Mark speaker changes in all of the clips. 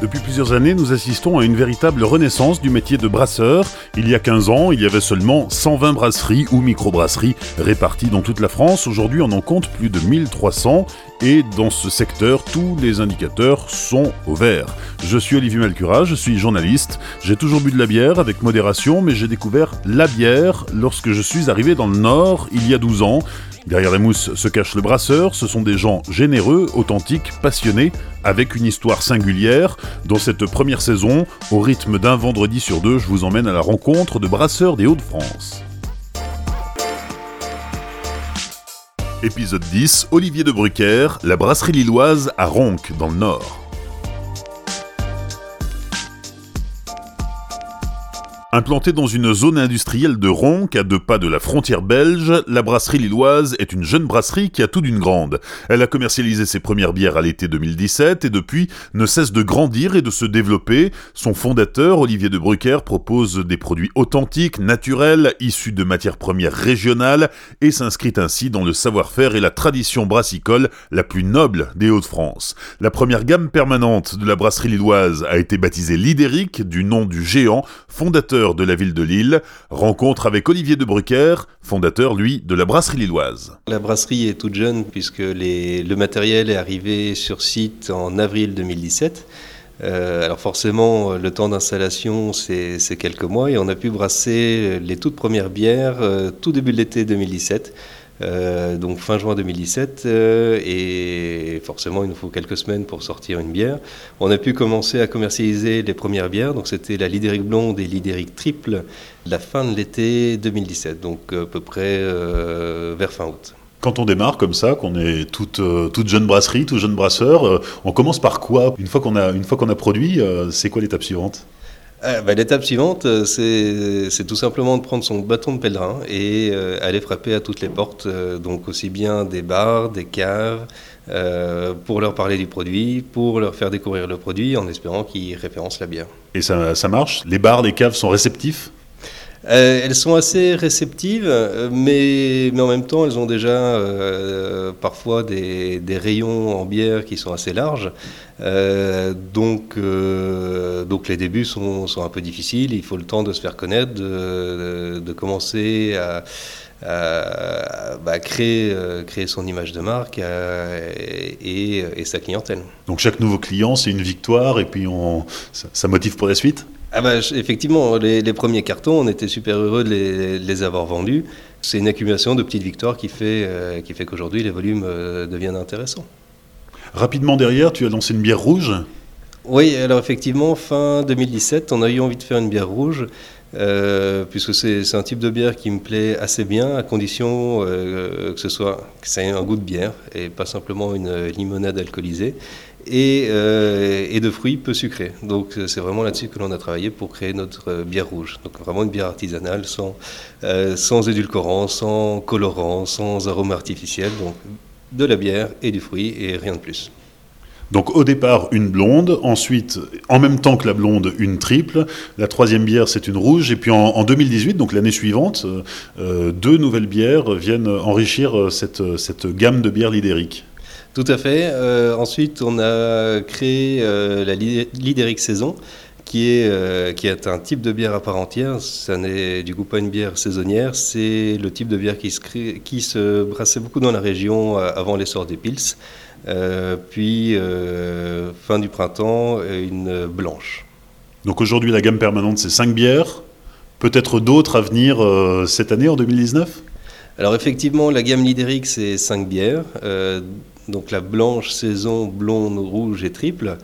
Speaker 1: Depuis plusieurs années, nous assistons à une véritable renaissance du métier de brasseur. Il y a 15 ans, il y avait seulement 120 brasseries ou microbrasseries réparties dans toute la France. Aujourd'hui, on en compte plus de 1300 et dans ce secteur, tous les indicateurs sont au vert. Je suis Olivier Malcura, je suis journaliste. J'ai toujours bu de la bière avec modération, mais j'ai découvert la bière lorsque je suis arrivé dans le Nord il y a 12 ans. Derrière les mousses se cache le brasseur, ce sont des gens généreux, authentiques, passionnés, avec une histoire singulière. Dans cette première saison, au rythme d'un vendredi sur deux, je vous emmène à la rencontre de brasseurs des Hauts-de-France. Épisode 10, Olivier de Brucker, la brasserie lilloise à Ronc, dans le Nord. Implantée dans une zone industrielle de Ronc, à deux pas de la frontière belge, la brasserie lilloise est une jeune brasserie qui a tout d'une grande. Elle a commercialisé ses premières bières à l'été 2017 et depuis ne cesse de grandir et de se développer. Son fondateur, Olivier de Brucker, propose des produits authentiques, naturels, issus de matières premières régionales et s'inscrit ainsi dans le savoir-faire et la tradition brassicole la plus noble des Hauts-de-France. La première gamme permanente de la brasserie lilloise a été baptisée Lidéric, du nom du géant, fondateur de la ville de Lille, rencontre avec Olivier de Brucker, fondateur, lui, de la brasserie lilloise.
Speaker 2: La brasserie est toute jeune puisque le matériel est arrivé sur site en avril 2017. Euh, alors forcément, le temps d'installation, c'est quelques mois et on a pu brasser les toutes premières bières euh, tout début de l'été 2017. Euh, donc fin juin 2017, euh, et forcément il nous faut quelques semaines pour sortir une bière. On a pu commencer à commercialiser les premières bières, donc c'était la Lidéric blonde et Lidéric triple, la fin de l'été 2017, donc à peu près euh, vers fin août.
Speaker 1: Quand on démarre comme ça, qu'on est toute, toute jeune brasserie, tout jeune brasseur, on commence par quoi? Une fois qu'on a, une fois qu'on a produit, c'est quoi l'étape suivante?
Speaker 2: Ah, bah, l'étape suivante, euh, c'est tout simplement de prendre son bâton de pèlerin et euh, aller frapper à toutes les portes, euh, donc aussi bien des bars, des caves, pour leur parler du produit, pour leur faire découvrir le produit en espérant qu'ils référencent la bière.
Speaker 1: Et ça, ça marche? Les bars, les caves sont réceptifs?
Speaker 2: Euh, elles sont assez réceptives, mais, mais en même temps, elles ont déjà euh, parfois des, rayons en bière qui sont assez larges. Euh, donc, les débuts sont, un peu difficiles. Il faut le temps de se faire connaître, de, commencer à, bah, créer, son image de marque et, sa clientèle.
Speaker 1: Donc chaque nouveau client, c'est une victoire et puis ça motive pour la suite?
Speaker 2: Ah bah, effectivement, les, premiers cartons, on était super heureux de les, avoir vendus. C'est une accumulation de petites victoires qui fait, euh, qui fait qu'aujourd'hui les volumes euh, deviennent intéressants.
Speaker 1: Rapidement derrière, tu as lancé une bière rouge
Speaker 2: Oui, alors effectivement, fin 2017, on a eu envie de faire une bière rouge. Euh, puisque c'est un type de bière qui me plaît assez bien, à condition que ce soit que ça ait un goût de bière et pas simplement une limonade alcoolisée et, euh, et, de fruits peu sucrés. Donc euh, c'est vraiment là-dessus que l'on a travaillé pour créer notre euh, bière rouge. Donc vraiment une bière artisanale sans, sans édulcorant, sans colorant, sans arôme artificiel. Donc de la bière et du fruit et rien de plus.
Speaker 1: Donc au départ une blonde, ensuite en même temps que la blonde une triple, la troisième bière c'est une rouge, et puis en, 2018, donc l'année suivante, deux nouvelles bières viennent enrichir cette, cette gamme de bières lidériques.
Speaker 2: Tout à fait. Euh, ensuite, on a créé euh, la Lidéric Saison, qui est, euh, qui est un type de bière à part entière. Ça n'est du coup pas une bière saisonnière, c'est le type de bière qui se, qui se brassait beaucoup dans la région avant l'essor des pils. puis, fin du printemps, une blanche.
Speaker 1: Donc aujourd'hui, la gamme permanente, c'est 5 bières. Peut-être d'autres à venir cette année, en 2019
Speaker 2: alors effectivement, la gamme Lidéric, c'est 5 bières donc la blanche saison, blonde, rouge et triple.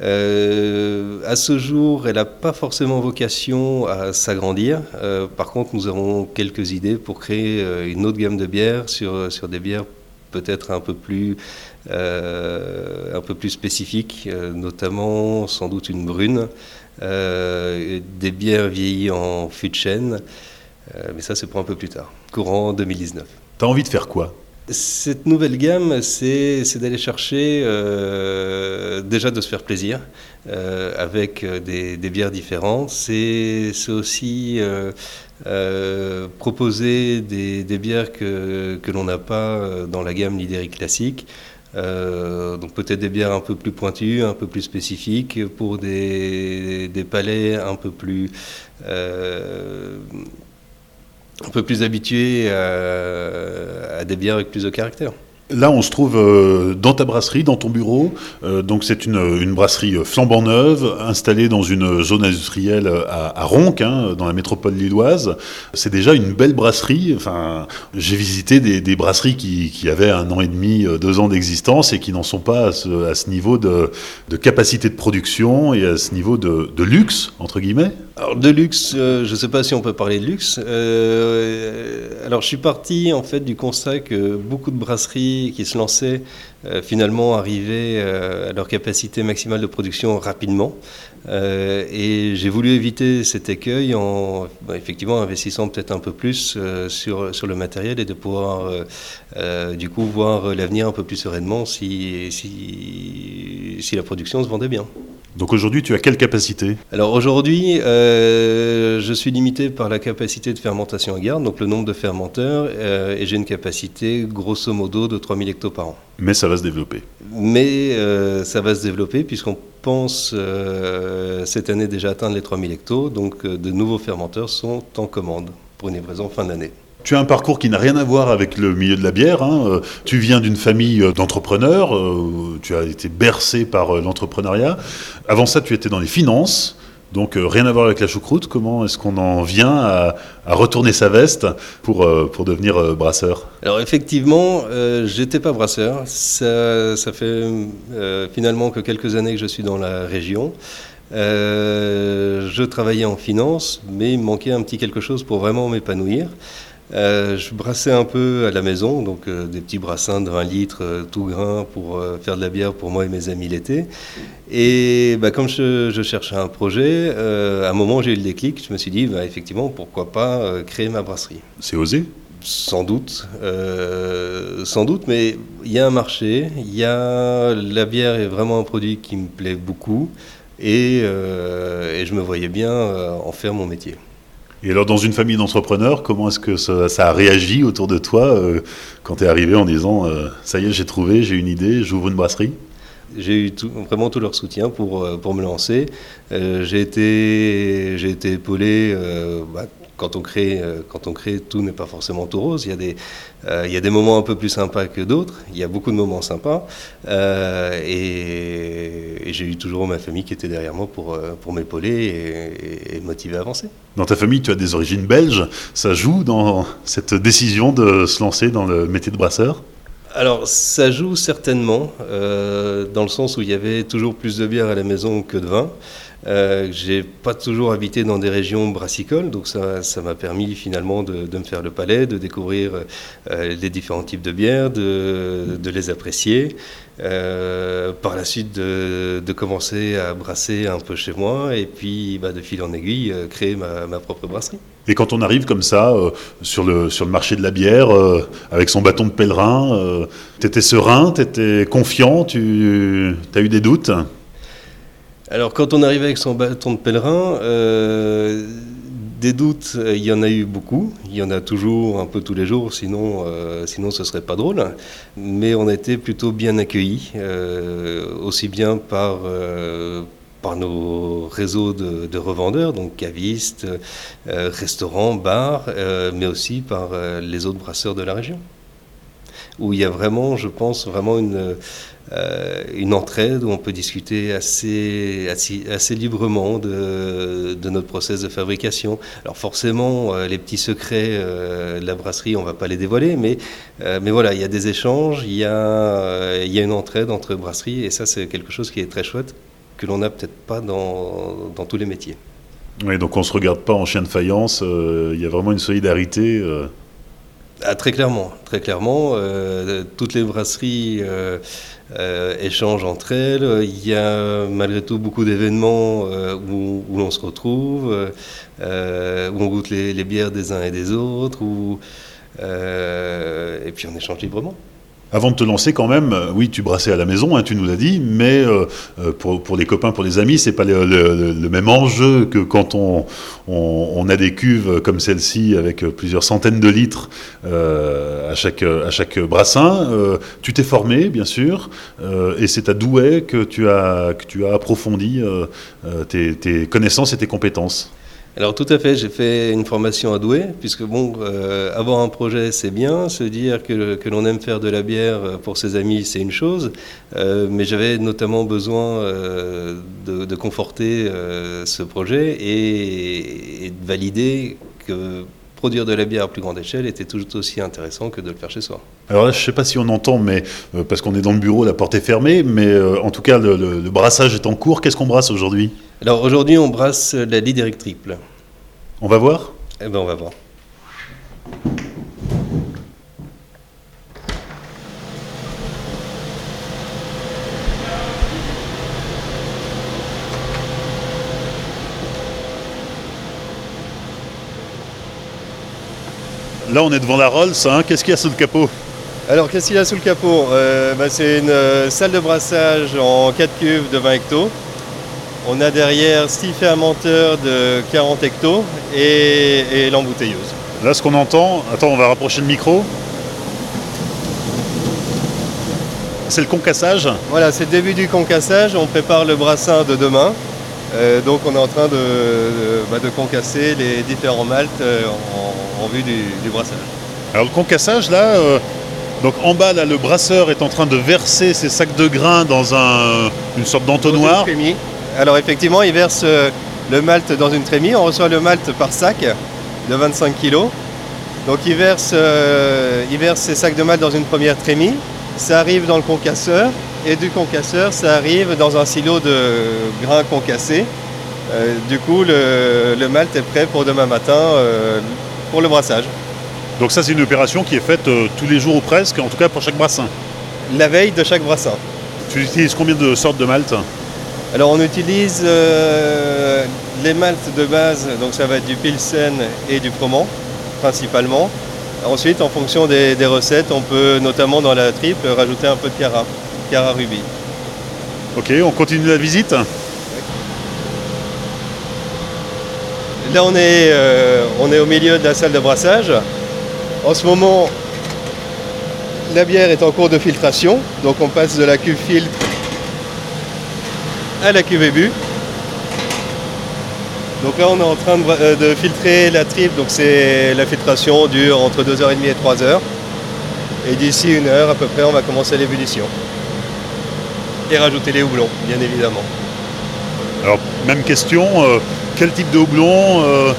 Speaker 2: Euh, à ce jour, elle n'a pas forcément vocation à s'agrandir. Euh, par contre, nous avons quelques idées pour créer euh, une autre gamme de bières sur, des bières peut-être un peu plus spécifiques, notamment sans doute une brune, des bières vieillies en fût de chêne, mais ça c'est pour un peu plus tard, courant 2019.
Speaker 1: Tu as envie de faire quoi?
Speaker 2: Cette nouvelle gamme, c'est d'aller chercher, euh, déjà de se faire plaisir euh, avec euh, des, bières différentes. C'est aussi proposer des, bières que, l'on n'a pas dans la gamme Lidéric classique. donc peut-être des bières un peu plus pointues, un peu plus spécifiques, pour des palais un peu plus un peu plus habitués à, à des bières avec plus de caractère.
Speaker 1: Là, on se trouve euh, dans ta brasserie, dans ton bureau. Euh, donc, c'est une, brasserie flambant neuve, installée dans une zone industrielle à, à hein, dans la métropole lilloise. C'est déjà une belle brasserie. Enfin, j'ai visité des, brasseries qui, avaient un an et demi, euh, deux ans d'existence et qui n'en sont pas à ce, niveau de, de, capacité de production et à ce niveau de, de luxe, entre guillemets.
Speaker 2: Alors, de luxe, euh, je ne sais pas si on peut parler de luxe. Euh, alors, je suis parti en fait du constat que beaucoup de brasseries qui se lançaient euh, finalement arrivaient euh, à leur capacité maximale de production rapidement. Euh, et j'ai voulu éviter cet écueil en bah, effectivement investissant peut-être un peu plus sur, le matériel et de pouvoir du coup voir l'avenir un peu plus sereinement si, si, si la production se vendait bien.
Speaker 1: Donc aujourd'hui, tu as quelle capacité?
Speaker 2: Alors aujourd'hui, euh, je suis limité par la capacité de fermentation à garde, donc le nombre de fermenteurs, euh, et j'ai une capacité grosso modo de 3000 hectos par an.
Speaker 1: Mais ça va se développer.
Speaker 2: Mais euh, ça va se développer puisqu'on pense cette année déjà atteindre les 3000 hectos, donc de nouveaux fermenteurs sont en commande pour une livraison fin d'année.
Speaker 1: Tu as un parcours qui n'a rien à voir avec le milieu de la bière. Hein. Euh, tu viens d'une famille euh, d'entrepreneurs. Euh, tu as été bercé par l'entrepreneuriat. Avant ça, tu étais dans les finances. Donc rien à voir avec la choucroute. Comment est-ce qu'on en vient à, retourner sa veste pour, pour devenir brasseur?
Speaker 2: Alors effectivement, j'étais pas brasseur. Ça, ça fait finalement que quelques années que je suis dans la région. je travaillais en finance, mais il me manquait un petit quelque chose pour vraiment m'épanouir. Euh, je brassais un peu à la maison, donc euh, des petits brassins de 20 litres, euh, tout grain, pour faire de la bière pour moi et mes amis l'été. Et bah, comme je, cherchais un projet, à un moment j'ai eu le déclic, je me suis dit, bah, effectivement, pourquoi pas créer ma brasserie.
Speaker 1: C'est osé?
Speaker 2: Sans doute, sans doute, mais il y a un marché, il y a la bière est vraiment un produit qui me plaît beaucoup et, et je me voyais bien en faire mon métier.
Speaker 1: Et alors, dans une famille d'entrepreneurs, comment est-ce que ça, a réagi autour de toi euh, quand tu es arrivé en disant euh, Ça y est, j'ai trouvé, j'ai une idée, j'ouvre une brasserie?
Speaker 2: J'ai eu vraiment tout leur soutien pour, euh, pour me lancer. j'ai été, été épaulé bah, quand on crée, euh, quand on crée, tout n'est pas forcément tout rose. Il y a des, euh, il y a des moments un peu plus sympas que d'autres. Il y a beaucoup de moments sympas. Euh, et, j'ai eu toujours ma famille qui était derrière moi pour, pour m'épauler et, et, motiver à avancer.
Speaker 1: Dans ta famille, tu as des origines belges. Ça joue dans cette décision de se lancer dans le métier de brasseur?
Speaker 2: Alors, ça joue certainement, dans le sens où il y avait toujours plus de bière à la maison que de vin. Euh, j'ai pas toujours habité dans des régions brassicoles, donc ça, ça m'a permis finalement de, me faire le palais, de découvrir euh, les différents types de bières, de, les apprécier. Euh, par la suite, de, commencer à brasser un peu chez moi et puis bah, de fil en aiguille, euh, créer ma, propre brasserie.
Speaker 1: Et quand on arrive comme ça sur, le, sur le marché de la bière, avec son bâton de pèlerin, tu étais serein, tu étais confiant, tu as eu des doutes?
Speaker 2: Alors quand on arrive avec son bâton de pèlerin, euh, des doutes, euh, il y en a eu beaucoup. Il y en a toujours un peu tous les jours, sinon, euh, sinon ce serait pas drôle. Mais on a été plutôt bien accueillis, aussi bien par, nos réseaux de, de, revendeurs, donc cavistes, restaurants, bars, mais aussi par les autres brasseurs de la région. Où il y a vraiment, je pense, vraiment une une entraide où on peut discuter assez, assez, librement de, de, notre process de fabrication. Alors forcément, euh, les petits secrets euh, de la brasserie, on ne va pas les dévoiler, mais, mais voilà, il y a des échanges, il y a, y a une entraide entre brasseries, et ça c'est quelque chose qui est très chouette, que l'on n'a peut-être pas dans, dans, tous les métiers.
Speaker 1: Oui, donc on ne se regarde pas en chien de faïence, il y a vraiment une solidarité.
Speaker 2: Ah, très clairement, très clairement. toutes les brasseries euh, échange entre elles. Il y a malgré tout beaucoup d'événements euh, où, l'on se retrouve, euh, où on goûte les, bières des uns et des autres, et puis on échange librement.
Speaker 1: Avant de te lancer quand même, euh, oui, tu brassais à la maison, hein, tu nous l'as dit, mais euh, euh, pour, pour, les copains, pour les amis, c'est pas le, même enjeu que quand on, on, a des cuves comme celle-ci avec plusieurs centaines de litres à, chaque, à chaque brassin. Tu t'es formé, bien sûr, et c'est à Douai que tu as, que tu as approfondi tes, tes connaissances et tes compétences.
Speaker 2: Alors tout à fait, j'ai fait une formation à Douai, puisque bon, euh, avoir un projet c'est bien, se dire que, l'on aime faire de la bière pour ses amis c'est une chose, euh, mais j'avais notamment besoin euh, de, conforter euh, ce projet et, et, de valider que produire de la bière à plus grande échelle était tout aussi intéressant que de le faire chez soi.
Speaker 1: Alors là, je ne sais pas si on entend, mais euh, parce qu'on est dans le bureau, la porte est fermée, mais euh, en tout cas, le, le, le brassage est en cours. Qu'est-ce qu'on brasse aujourd'hui?
Speaker 2: Alors aujourd'hui, on brasse la Lidéric triple.
Speaker 1: On va voir?
Speaker 2: Eh bien, on va voir.
Speaker 1: Là, on est devant la Rolls. Hein. Qu'est-ce qu'il y a sous le capot
Speaker 2: Alors, qu'est-ce qu'il y a sous le capot euh, bah, C'est une euh, salle de brassage en 4 cuves de 20 hectos. On a derrière 6 fermenteurs de 40 hectos et, et l'embouteilleuse.
Speaker 1: Là, ce qu'on entend, attends, on va rapprocher le micro. C'est le concassage
Speaker 2: Voilà, c'est le début du concassage. On prépare le brassin de demain. Euh, donc on est en train de, de, bah, de concasser les différents maltes en, en, vue du, du, brassage.
Speaker 1: Alors le concassage là, euh, donc en bas là, le brasseur est en train de verser ses sacs de grains dans un, une sorte d'entonnoir.
Speaker 2: Alors effectivement, il verse euh, le malt dans une trémie. On reçoit le malt par sac de 25 kg. Donc il verse, euh, il verse ses sacs de malt dans une première trémie. Ça arrive dans le concasseur et du concasseur, ça arrive dans un silo de grains concassés. Euh, du coup, le, le, malt est prêt pour demain matin euh, pour le brassage.
Speaker 1: Donc ça, c'est une opération qui est faite euh, tous les jours ou presque, en tout cas pour chaque brassin
Speaker 2: La veille de chaque brassin.
Speaker 1: Tu utilises combien de sortes de malt
Speaker 2: Alors on utilise euh, les maltes de base, donc ça va être du Pilsen et du Froment, principalement. Ensuite, en fonction des, des, recettes, on peut notamment dans la triple rajouter un peu de Cara, Cara Ruby.
Speaker 1: Ok, on continue la visite
Speaker 2: Là, on est, euh, on est au milieu de la salle de brassage. En ce moment, la bière est en cours de filtration, donc on passe de la cuve filtre à la cuve ébu. Donc là, on est en train de, euh, de filtrer la triple, donc c'est la filtration dure entre 2h30 et 3h. Et d'ici une heure à peu près, on va commencer l'ébullition. Et rajouter les houblons, bien évidemment.
Speaker 1: Alors, même question, euh, quel type de houblon euh...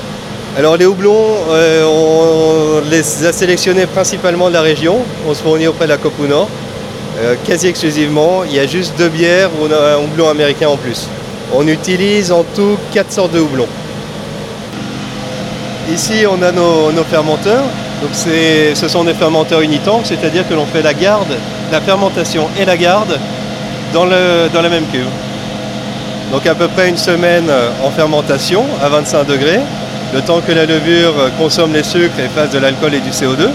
Speaker 2: Alors les houblons, euh, on les a sélectionnés principalement de la région. On se fournit auprès de la Copu Nord, euh, quasi exclusivement. Il y a juste deux bières où on a un houblon américain en plus. On utilise en tout quatre sortes de houblons. Ici, on a nos, nos fermenteurs. Donc ce sont des fermenteurs unitants, c'est-à-dire que l'on fait la garde, la fermentation et la garde dans, le, dans la même cuve. Donc à peu près une semaine en fermentation à 25 degrés, le temps que la levure consomme les sucres et fasse de l'alcool et du CO2.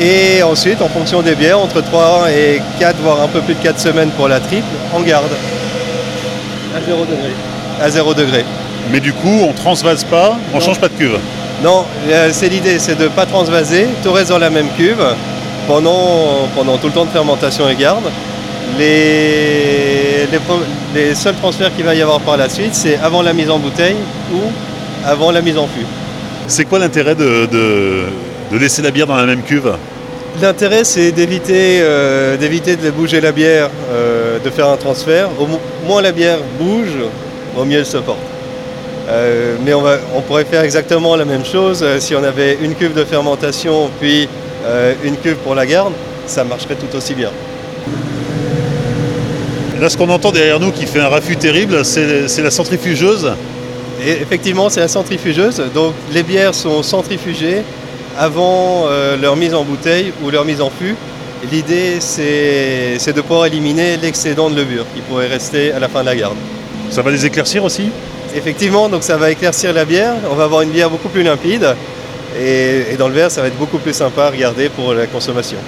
Speaker 2: Et ensuite, en fonction des bières, entre 3 et 4, voire un peu plus de 4 semaines pour la triple, en garde. À 0 degré. À 0 degré.
Speaker 1: Mais du coup, on ne transvase pas, on ne change pas de cuve
Speaker 2: Non, c'est l'idée, c'est de ne pas transvaser, tout reste dans la même cuve pendant, pendant tout le temps de fermentation et garde. Les, les, les, seuls transferts qu'il va y avoir par la suite, c'est avant la mise en bouteille ou avant la mise en fût.
Speaker 1: C'est quoi l'intérêt de, de, de, laisser la bière dans la même cuve?
Speaker 2: L'intérêt, c'est d'éviter euh, de bouger la bière, euh, de faire un transfert. Au moins la bière bouge, au mieux elle se porte. Euh, mais on, va, on, pourrait faire exactement la même chose si on avait une cuve de fermentation puis une cuve pour la garde, ça marcherait tout aussi bien.
Speaker 1: Là, ce qu'on entend derrière nous qui fait un raffut terrible, c'est la centrifugeuse.
Speaker 2: Et effectivement, c'est la centrifugeuse. Donc, les bières sont centrifugées avant euh, leur mise en bouteille ou leur mise en fût. L'idée, c'est de pouvoir éliminer l'excédent de levure qui pourrait rester à la fin de la garde.
Speaker 1: Ça va les éclaircir aussi?
Speaker 2: Effectivement, donc ça va éclaircir la bière. On va avoir une bière beaucoup plus limpide. Et, et dans le verre, ça va être beaucoup plus sympa à regarder pour la consommation.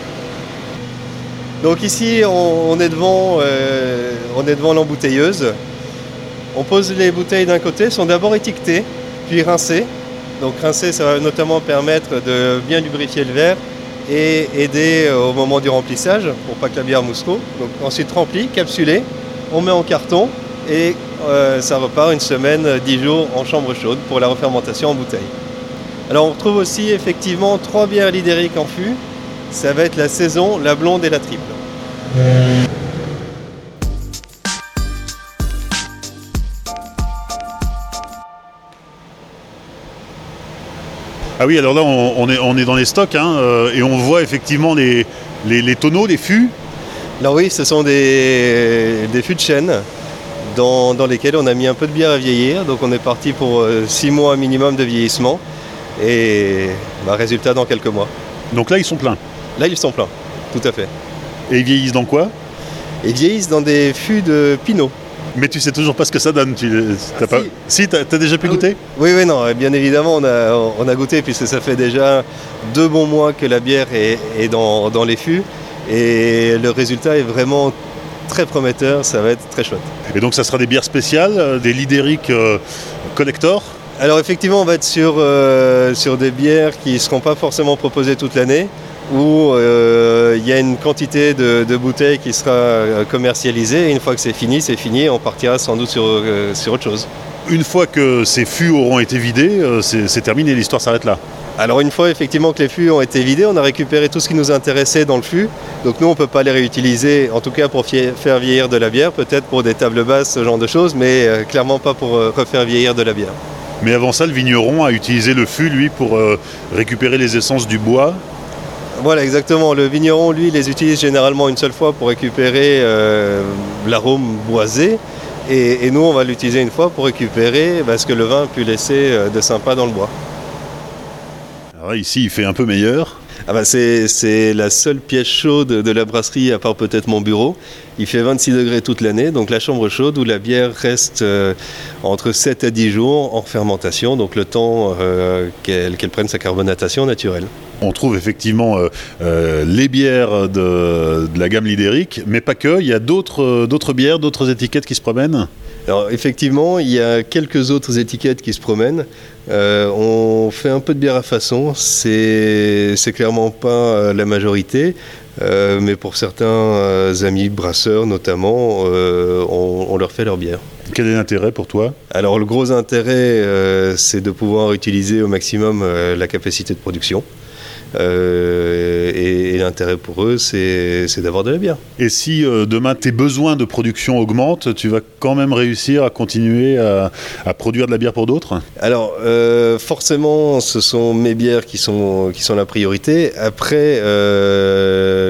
Speaker 2: Donc ici, on, est devant, euh, on est devant l'embouteilleuse. On pose les bouteilles d'un côté, sont d'abord étiquetées, puis rincées. Donc rincer, ça va notamment permettre de bien lubrifier le verre et aider au moment du remplissage pour pas que la bière mousse. Donc ensuite rempli, capsulé, on met en carton et euh, ça repart une semaine, dix jours en chambre chaude pour la refermentation en bouteille. Alors on retrouve aussi effectivement trois bières lidériques en fût. Ça va être la saison, la blonde et la triple.
Speaker 1: Ah oui, alors là, on, est, on est dans les stocks hein, euh, et on voit effectivement les, les, tonneaux, les fûts.
Speaker 2: Là, oui, ce sont des, des fûts de chêne dans, lesquels on a mis un peu de bière à vieillir. Donc, on est parti pour 6 euh, mois minimum de vieillissement et bah, résultat dans quelques mois.
Speaker 1: Donc là, ils sont pleins
Speaker 2: Là, ils sont pleins, tout à fait.
Speaker 1: Et ils vieillissent dans quoi?
Speaker 2: Ils vieillissent dans des fûts de pinot.
Speaker 1: Mais tu sais toujours pas ce que ça donne. Tu,
Speaker 2: as
Speaker 1: pas... Si, tu as, déjà pu ah goûter?
Speaker 2: Oui, oui, non, bien évidemment, on a, on a goûté puisque ça fait déjà deux bons mois que la bière est, dans, les fûts. Et le résultat est vraiment très prometteur, ça va être très chouette.
Speaker 1: Et donc ça sera des bières spéciales, euh, des lidériques euh, collector?
Speaker 2: Alors effectivement, on va être sur, euh, sur des bières qui ne seront pas forcément proposées toute l'année où euh, il y a une quantité de, bouteilles qui sera euh, commercialisée. Et une fois que c'est fini, c'est fini. On partira sans doute sur, euh, sur, autre chose.
Speaker 1: Une fois que ces fûts auront été vidés, c'est terminé, l'histoire s'arrête là.
Speaker 2: Alors une fois effectivement que les fûts ont été vidés, on a récupéré tout ce qui nous intéressait dans le fût. Donc nous on ne peut pas les réutiliser, en tout cas pour faire vieillir de la bière, peut-être pour des tables basses, ce genre de choses, mais clairement pas pour refaire vieillir de la bière.
Speaker 1: Mais avant ça, le vigneron a utilisé le fût, lui, pour récupérer les essences du bois
Speaker 2: voilà, exactement. Le vigneron, lui, les utilise généralement une seule fois pour récupérer euh, l'arôme boisé. Et, nous, on va l'utiliser une fois pour récupérer bah, ce que le vin a pu laisser euh, de sympa dans le bois.
Speaker 1: Alors ici, il fait un peu meilleur.
Speaker 2: Ah bah c'est la seule pièce chaude de la brasserie, à part peut-être mon bureau. Il fait 26 degrés toute l'année, donc la chambre chaude où la bière reste euh, entre 7 à 10 jours en fermentation, donc le temps qu'elle prenne sa carbonatation naturelle
Speaker 1: on trouve effectivement euh, euh, les bières de, la gamme lidérique, mais pas que. Il y a d'autres euh, bières, d'autres étiquettes qui se promènent?
Speaker 2: Alors effectivement, il y a quelques autres étiquettes qui se promènent. on fait un peu de bière à façon, c'est clairement pas la majorité, mais pour certains amis brasseurs notamment, on, on, leur fait leur bière.
Speaker 1: Quel est l'intérêt pour toi?
Speaker 2: Alors le gros intérêt, c'est de pouvoir utiliser au maximum la capacité de production. Euh, et, l'intérêt pour eux, c'est d'avoir de la bière.
Speaker 1: Et si euh, demain tes besoins de production augmentent, tu vas quand même réussir à continuer à, produire de la bière pour d'autres?
Speaker 2: Alors, euh, forcément, ce sont mes bières qui sont, qui sont la priorité. Après,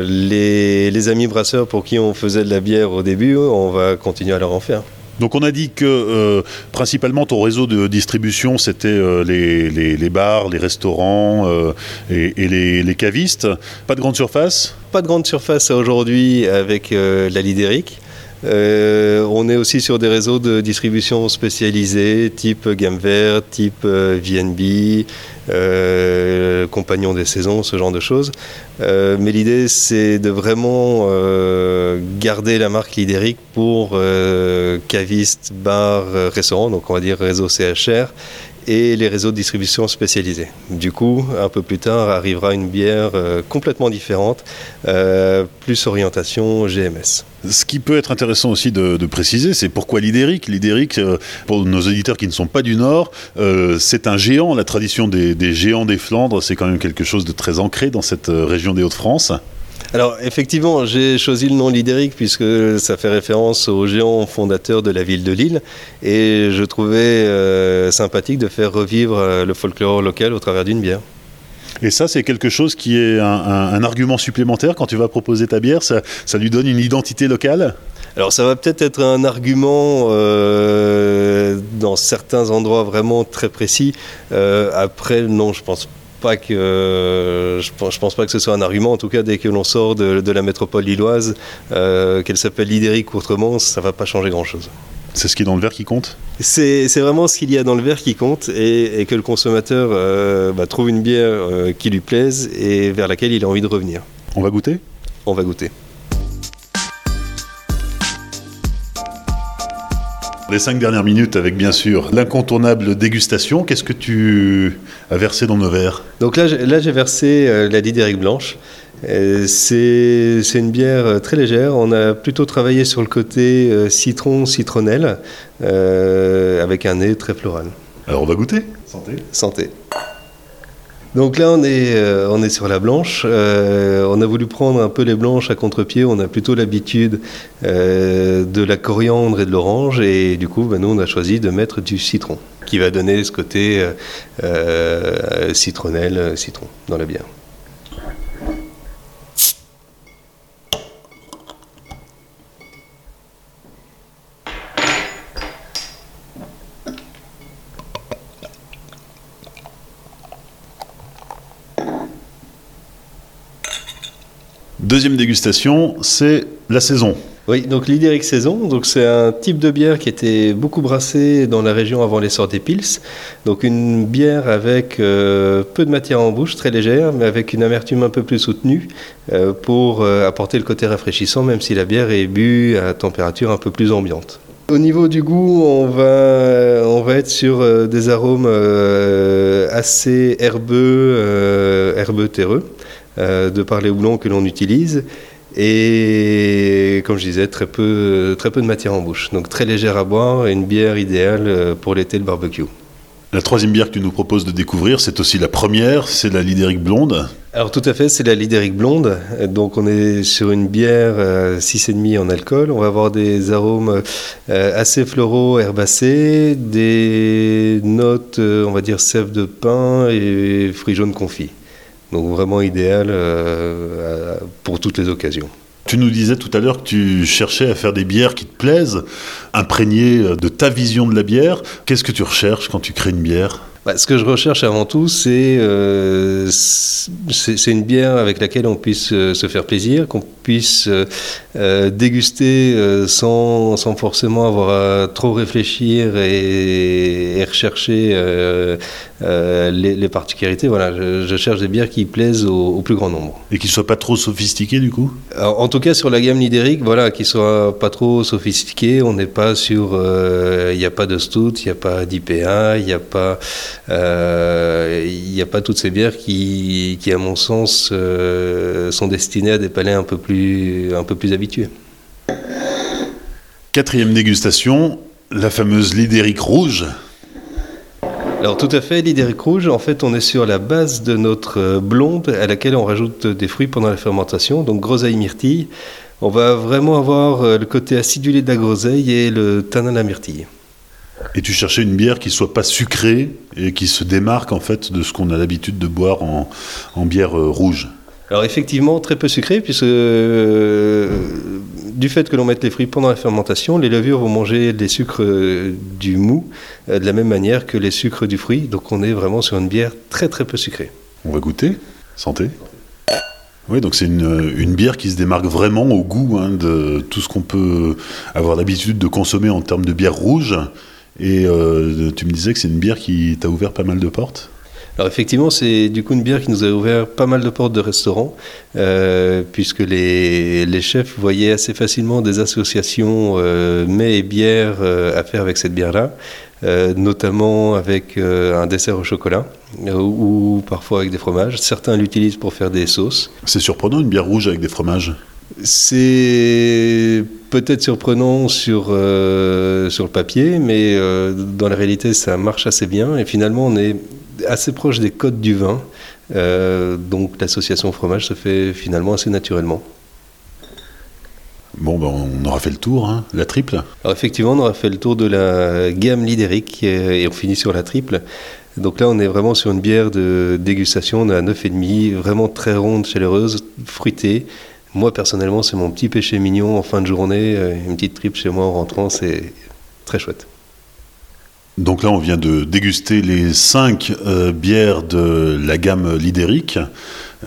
Speaker 2: les, les amis brasseurs pour qui on faisait de la bière au début, on va continuer à leur en faire.
Speaker 1: Donc on a dit que euh, principalement ton réseau de distribution c'était euh, les, bars, les restaurants euh, et, les, cavistes. Pas de grande surface?
Speaker 2: Pas de grande surface aujourd'hui avec la Lidérique. on est aussi sur des réseaux de distribution spécialisés, type Gamme Vert, type VNB, euh, compagnon des saisons, ce genre de choses. Euh, mais l'idée, c'est de vraiment euh, garder la marque lidérique pour cavistes, bars, restaurants, donc on va dire réseau CHR, et les réseaux de distribution spécialisés. Du coup, un peu plus tard, arrivera une bière euh, complètement différente, euh, plus orientation GMS.
Speaker 1: Ce qui peut être intéressant aussi de, préciser, c'est pourquoi l'Idéric. L'Idéric, euh, pour nos auditeurs qui ne sont pas du Nord, c'est un géant. La tradition des, des géants des Flandres, c'est quand même quelque chose de très ancré dans cette région des Hauts-de-France.
Speaker 2: Alors effectivement, j'ai choisi le nom Lidéric puisque ça fait référence au géant fondateur de la ville de Lille et je trouvais euh, sympathique de faire revivre euh, le folklore local au travers d'une bière.
Speaker 1: Et ça, c'est quelque chose qui est un, argument supplémentaire quand tu vas proposer ta bière, ça, lui donne une identité locale?
Speaker 2: Alors ça va peut-être être un argument euh, dans certains endroits vraiment très précis. après, non, je pense pas que je, pense, pense pas que ce soit un argument. En tout cas, dès que l'on sort de, la métropole lilloise, euh, qu'elle s'appelle Lidéric ou autrement, ça va pas changer grand chose.
Speaker 1: C'est ce qui est dans le verre qui compte?
Speaker 2: C'est vraiment ce qu'il y a dans le verre qui compte et, que le consommateur euh, bah, trouve une bière euh, qui lui plaise et vers laquelle il a envie de revenir.
Speaker 1: On va goûter?
Speaker 2: On va goûter.
Speaker 1: Les cinq dernières minutes avec bien sûr l'incontournable dégustation. Qu'est-ce que tu as versé dans nos verres
Speaker 2: Donc là, j'ai- là j'ai versé euh, la Lidéric blanche. Euh, C'est une bière euh, très légère. On a plutôt travaillé sur le côté euh, citron, citronnelle, euh, avec un nez très floral.
Speaker 1: Alors on va goûter. Santé.
Speaker 2: Santé. Donc là, on est, euh, on est sur la blanche. Euh, on a voulu prendre un peu les blanches à contre-pied. On a plutôt l'habitude euh, de la coriandre et de l'orange. Et du coup, ben, nous, on a choisi de mettre du citron, qui va donner ce côté citronnelle, citron dans la bière.
Speaker 1: Deuxième dégustation, c'est la saison.
Speaker 2: Oui, donc l'Idéric Saison, donc c'est un type de bière qui était beaucoup brassé dans la région avant l'essor des pils. Donc une bière avec euh, peu de matière en bouche, très légère, mais avec une amertume un peu plus soutenue euh, pour euh, apporter le côté rafraîchissant, même si la bière est bue à température un peu plus ambiante. Au niveau du goût, on va, on va être sur des arômes assez herbeux, herbeux terreux, de par les houblons que l'on utilise. Et comme je disais, très peu, très peu de matière en bouche. Donc très légère à boire et une bière idéale euh, pour l'été, le barbecue.
Speaker 1: La troisième bière que tu nous proposes de découvrir, c'est aussi la première, c'est la Lidéric blonde.
Speaker 2: Alors tout à fait, c'est la Lidéric blonde. Donc on est sur une bière euh, 6,5 en alcool. On va avoir des arômes euh, assez floraux, herbacés, des notes, euh, on va dire sève de pain et fruits jaunes confits. Donc vraiment idéal euh, pour toutes les occasions.
Speaker 1: Tu nous disais tout à l'heure que tu cherchais à faire des bières qui te plaisent, imprégnées de ta vision de la bière. Qu'est-ce que tu recherches quand tu crées une bière?
Speaker 2: Bah, ce que je recherche avant tout, c'est euh, une bière avec laquelle on puisse euh, se faire plaisir, qu'on puisse euh, euh, déguster euh, sans, sans forcément avoir à trop réfléchir et, et rechercher euh, les, les particularités. Voilà, je, je cherche des bières qui plaisent au, au plus grand nombre.
Speaker 1: Et qui soit pas trop sophistiquées du coup?
Speaker 2: Alors, en tout cas, sur la gamme Lidéric, voilà, qui soit pas trop sophistiqué. On n'est pas sur. Il n'y a pas de stout, il n'y a pas d'IPA, il n'y a pas. Il n'y a pas toutes ces bières qui, qui à mon sens, sont destinées à des palais un peu plus, un peu plus habitués.
Speaker 1: Quatrième dégustation, la fameuse Lidéric rouge.
Speaker 2: Alors tout à fait, l'Idéric rouge, en fait, on est sur la base de notre euh, blonde à laquelle on rajoute des fruits pendant la fermentation, donc groseille myrtille. On va vraiment avoir euh, le côté acidulé de la groseille et le tanin de la myrtille.
Speaker 1: Et tu cherchais une bière qui soit pas sucrée et qui se démarque en fait de ce qu'on a l'habitude de boire en, en bière euh, rouge.
Speaker 2: Alors effectivement, très peu sucré, puisque euh, du fait que l'on mette les fruits pendant la fermentation, les levures vont manger les sucres euh, du mou euh, de la même manière que les sucres du fruit. Donc on est vraiment sur une bière très très peu sucrée.
Speaker 1: On va goûter Santé oui, donc c'est une, bière qui se démarque vraiment au goût hein, de tout ce qu'on peut avoir l'habitude de consommer en termes de bière rouge. Et tu me disais que c'est une bière qui t'a ouvert pas mal de portes
Speaker 2: Alors effectivement, c'est du coup une bière qui nous a ouvert pas mal de portes de restaurants, euh, puisque les, les chefs voyaient assez facilement des associations euh, mets et bières euh, à faire avec cette bière-là, euh, notamment avec un dessert au chocolat ou parfois avec des fromages. Certains l'utilisent pour faire des sauces.
Speaker 1: C'est surprenant une bière rouge avec des fromages.
Speaker 2: C'est peut-être surprenant sur, euh, sur le papier, mais euh, dans la réalité, ça marche assez bien. Et finalement, on est assez proche des codes du vin. Euh, donc l'association fromage se fait finalement assez naturellement.
Speaker 1: Bon, ben, on aura fait le tour, hein. la triple.
Speaker 2: Alors effectivement, on aura fait le tour de la gamme Lidéric et et on finit sur la triple. Donc là, on est vraiment sur une bière de dégustation, on est à 9,5, vraiment très ronde, chaleureuse, fruitée. Moi, personnellement, c'est mon petit péché mignon en fin de journée. euh, Une petite triple chez moi en rentrant, c'est très chouette.
Speaker 1: Donc là, on vient de déguster les cinq euh, bières de la gamme Lidéric.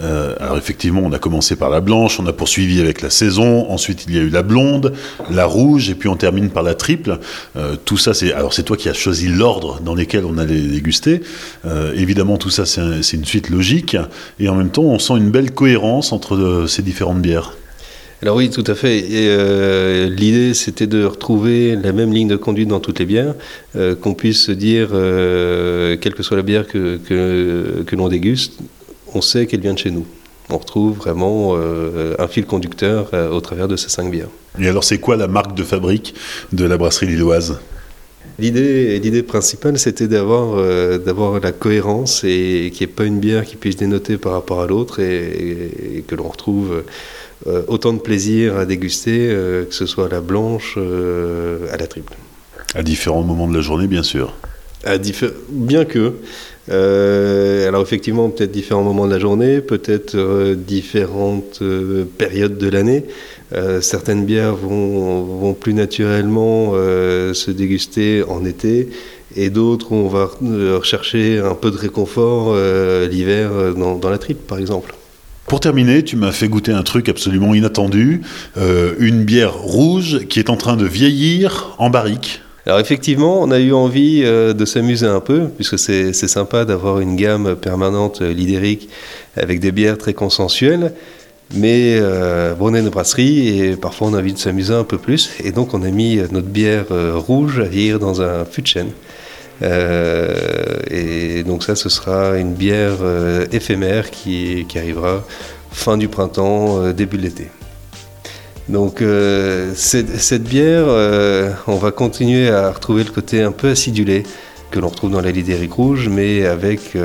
Speaker 1: Euh, alors effectivement, on a commencé par la blanche, on a poursuivi avec la saison, ensuite il y a eu la blonde, la rouge, et puis on termine par la triple. Euh, tout ça, c'est alors c'est toi qui as choisi l'ordre dans lequel on allait déguster. Évidemment, tout ça, c'est un- c'est une suite logique, et en même temps, on sent une belle cohérence entre ces différentes bières.
Speaker 2: Alors oui, tout à fait. Euh, l'idée, c'était de retrouver la même ligne de conduite dans toutes les bières, euh, qu'on puisse se dire, euh, quelle que soit la bière que, que, l'on déguste, on sait qu'elle vient de chez nous. On retrouve vraiment un fil conducteur au travers de ces cinq bières.
Speaker 1: Et alors, c'est quoi la marque de fabrique de la brasserie lilloise?
Speaker 2: L'idée, l'idée principale, c'était d'avoir, d'avoir la cohérence et qu'il n'y ait pas une bière qui puisse dénoter par rapport à l'autre et que l'on retrouve euh, autant de plaisir à déguster, euh, que ce soit à la blanche, euh, à la triple.
Speaker 1: À différents moments de la journée, bien sûr.
Speaker 2: À bien que. alors effectivement, peut-être différents moments de la journée, peut-être différentes périodes de l'année. Certaines bières vont, vont plus naturellement se déguster en été et d'autres on va rechercher un peu de réconfort l'hiver dans, dans la triple par exemple.
Speaker 1: Pour terminer, tu m'as fait goûter un truc absolument inattendu, euh, une bière rouge qui est en train de vieillir en barrique.
Speaker 2: Alors effectivement, on a eu envie euh, de s'amuser un peu, puisque c'est sympa d'avoir une gamme permanente euh, lidérique avec des bières très consensuelles. Mais euh, bon, on brasserie et parfois on a envie de s'amuser un peu plus. Et donc on a mis notre bière rouge à vieillir dans un fût de chêne. Euh, et donc ça, ce sera une bière euh, éphémère qui, arrivera fin du printemps, euh, début de l'été. Donc cette, bière, on va continuer à retrouver le côté un peu acidulé que l'on retrouve dans la lidérique rouge, mais avec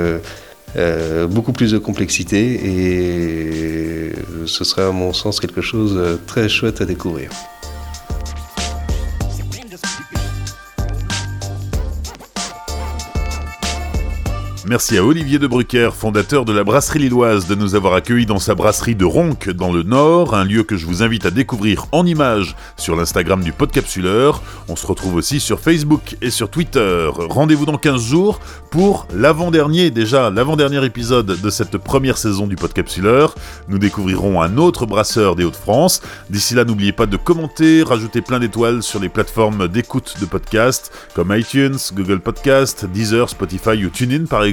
Speaker 2: beaucoup plus de complexité et ce sera à mon sens quelque chose de très chouette à découvrir.
Speaker 1: Merci à Olivier de Brucker, fondateur de la brasserie lilloise, de nous avoir accueillis dans sa brasserie de Ronc dans le Nord, un lieu que je vous invite à découvrir en images sur l'Instagram du Podcapsuleur. On se retrouve aussi sur Facebook et sur Twitter. Rendez-vous dans 15 jours pour l'avant-dernier, déjà l'avant-dernier épisode de cette première saison du Podcapsuleur. Nous découvrirons un autre brasseur des Hauts-de-France. D'ici là, n'oubliez pas de commenter, rajouter plein d'étoiles sur les plateformes d'écoute de podcasts comme iTunes, Google Podcast, Deezer, Spotify ou TuneIn par exemple